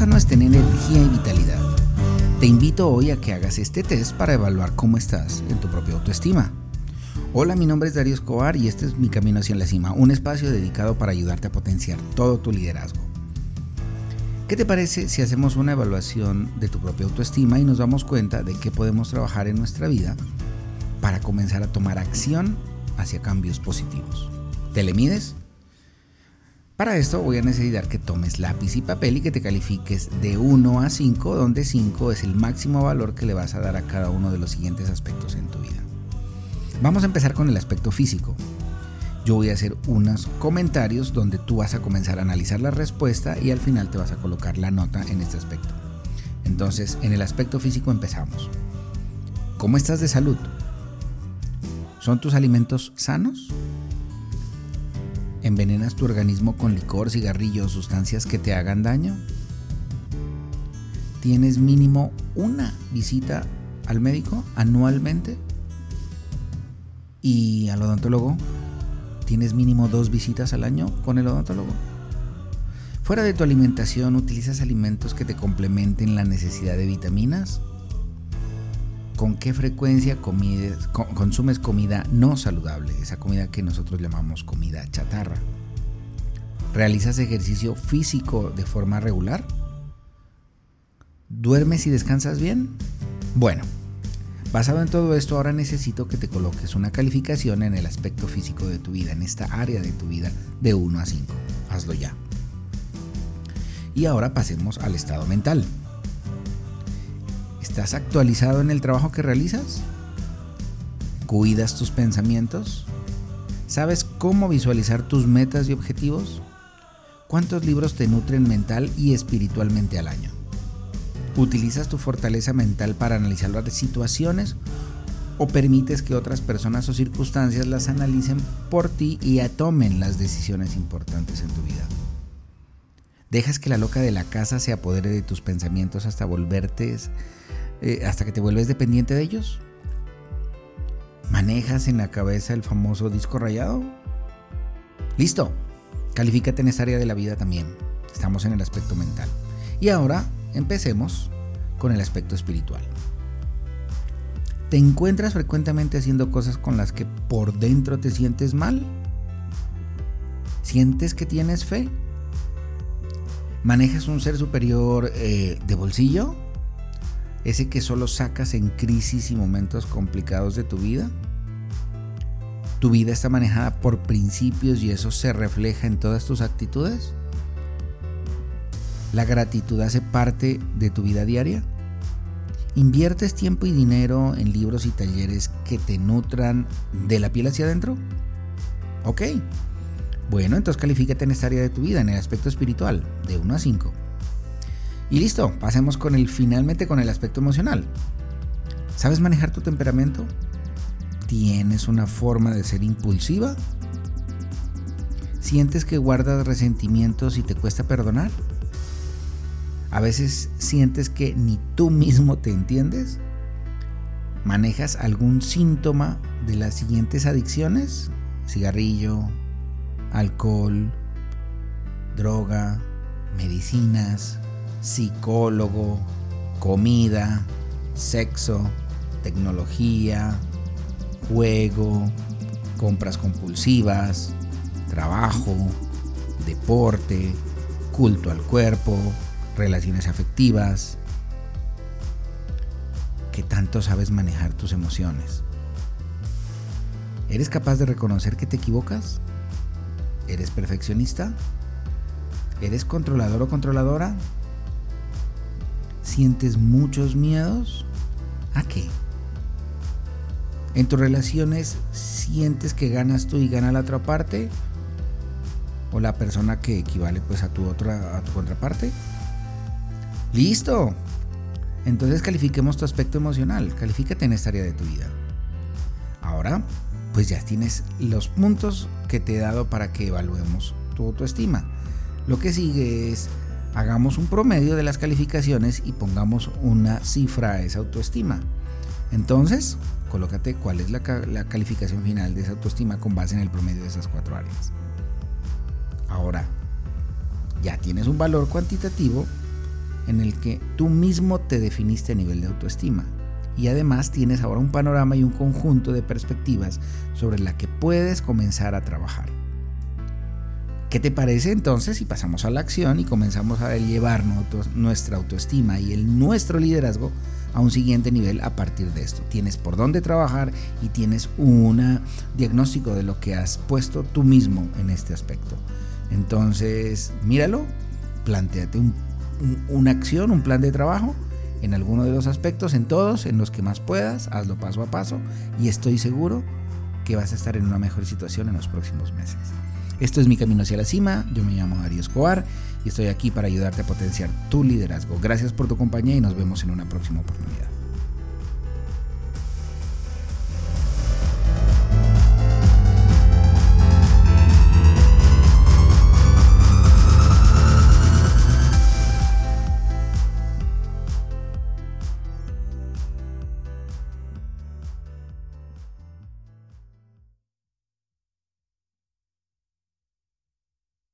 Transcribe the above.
Sano es tener energía y vitalidad. Te invito hoy a que hagas este test para evaluar cómo estás en tu propia autoestima. Hola, mi nombre es Darío Escobar y este es Mi Camino hacia la Cima, un espacio dedicado para ayudarte a potenciar todo tu liderazgo. ¿Qué te parece si hacemos una evaluación de tu propia autoestima y nos damos cuenta de qué podemos trabajar en nuestra vida para comenzar a tomar acción hacia cambios positivos? ¿Te le mides? Para esto voy a necesitar que tomes lápiz y papel y que te califiques de 1 a 5, donde 5 es el máximo valor que le vas a dar a cada uno de los siguientes aspectos en tu vida. Vamos a empezar con el aspecto físico. Yo voy a hacer unos comentarios donde tú vas a comenzar a analizar la respuesta y al final te vas a colocar la nota en este aspecto. Entonces, en el aspecto físico empezamos. ¿Cómo estás de salud? ¿Son tus alimentos sanos? ¿Envenenas tu organismo con licor, cigarrillo o sustancias que te hagan daño? ¿Tienes mínimo una visita al médico anualmente? ¿Y al odontólogo? ¿Tienes mínimo dos visitas al año con el odontólogo? Fuera de tu alimentación, ¿utilizas alimentos que te complementen la necesidad de vitaminas? ¿Con qué frecuencia consumes comida no saludable? Esa comida que nosotros llamamos comida chatarra. ¿Realizas ejercicio físico de forma regular? ¿Duermes y descansas bien? Bueno, basado en todo esto, ahora necesito que te coloques una calificación en el aspecto físico de tu vida, en esta área de tu vida, de 1 a 5. Hazlo ya. Y ahora pasemos al estado mental. ¿Estás actualizado en el trabajo que realizas? ¿Cuidas tus pensamientos? ¿Sabes cómo visualizar tus metas y objetivos? ¿Cuántos libros te nutren mental y espiritualmente al año? ¿Utilizas tu fortaleza mental para analizar las situaciones o permites que otras personas o circunstancias las analicen por ti y tomen las decisiones importantes en tu vida? ¿Dejas que la loca de la casa se apodere de tus pensamientos hasta volverte eh, hasta que te vuelves dependiente de ellos? ¿Manejas en la cabeza el famoso disco rayado? Listo. Califícate en esta área de la vida también. Estamos en el aspecto mental. Y ahora empecemos con el aspecto espiritual. ¿Te encuentras frecuentemente haciendo cosas con las que por dentro te sientes mal? ¿Sientes que tienes fe? ¿Manejas un ser superior eh, de bolsillo? ¿Ese que solo sacas en crisis y momentos complicados de tu vida? ¿Tu vida está manejada por principios y eso se refleja en todas tus actitudes? ¿La gratitud hace parte de tu vida diaria? ¿Inviertes tiempo y dinero en libros y talleres que te nutran de la piel hacia adentro? Ok, bueno, entonces califícate en esta área de tu vida, en el aspecto espiritual, de 1 a 5. Y listo, pasemos con el finalmente con el aspecto emocional. ¿Sabes manejar tu temperamento? ¿Tienes una forma de ser impulsiva? ¿Sientes que guardas resentimientos y te cuesta perdonar? ¿A veces sientes que ni tú mismo te entiendes? ¿Manejas algún síntoma de las siguientes adicciones? Cigarrillo, alcohol, droga, medicinas, psicólogo, comida, sexo, tecnología, juego, compras compulsivas, trabajo, deporte, culto al cuerpo, relaciones afectivas. ¿Qué tanto sabes manejar tus emociones? ¿Eres capaz de reconocer que te equivocas? ¿Eres perfeccionista? ¿Eres controlador o controladora? ¿Sientes muchos miedos? ¿A qué? ¿En tus relaciones sientes que ganas tú y gana la otra parte? ¿O la persona que equivale pues a tu otra a tu contraparte? Listo. Entonces califiquemos tu aspecto emocional, califícate en esta área de tu vida. Ahora pues ya tienes los puntos que te he dado para que evaluemos tu autoestima. Lo que sigue es, hagamos un promedio de las calificaciones y pongamos una cifra a esa autoestima. Entonces, colócate cuál es la, calificación final de esa autoestima con base en el promedio de esas cuatro áreas. Ahora, ya tienes un valor cuantitativo en el que tú mismo te definiste a nivel de autoestima. Y además tienes ahora un panorama y un conjunto de perspectivas sobre la que puedes comenzar a trabajar. ¿Qué te parece entonces si pasamos a la acción y comenzamos a elevar nuestra autoestima y el nuestro liderazgo a un siguiente nivel a partir de esto? Tienes por dónde trabajar y tienes un diagnóstico de lo que has puesto tú mismo en este aspecto. Entonces, míralo, planteate una acción, un plan de trabajo en alguno de los aspectos, en todos, en los que más puedas, hazlo paso a paso y estoy seguro que vas a estar en una mejor situación en los próximos meses. Esto es Mi Camino hacia la Cima, yo me llamo Darío Escobar y estoy aquí para ayudarte a potenciar tu liderazgo. Gracias por tu compañía y nos vemos en una próxima oportunidad.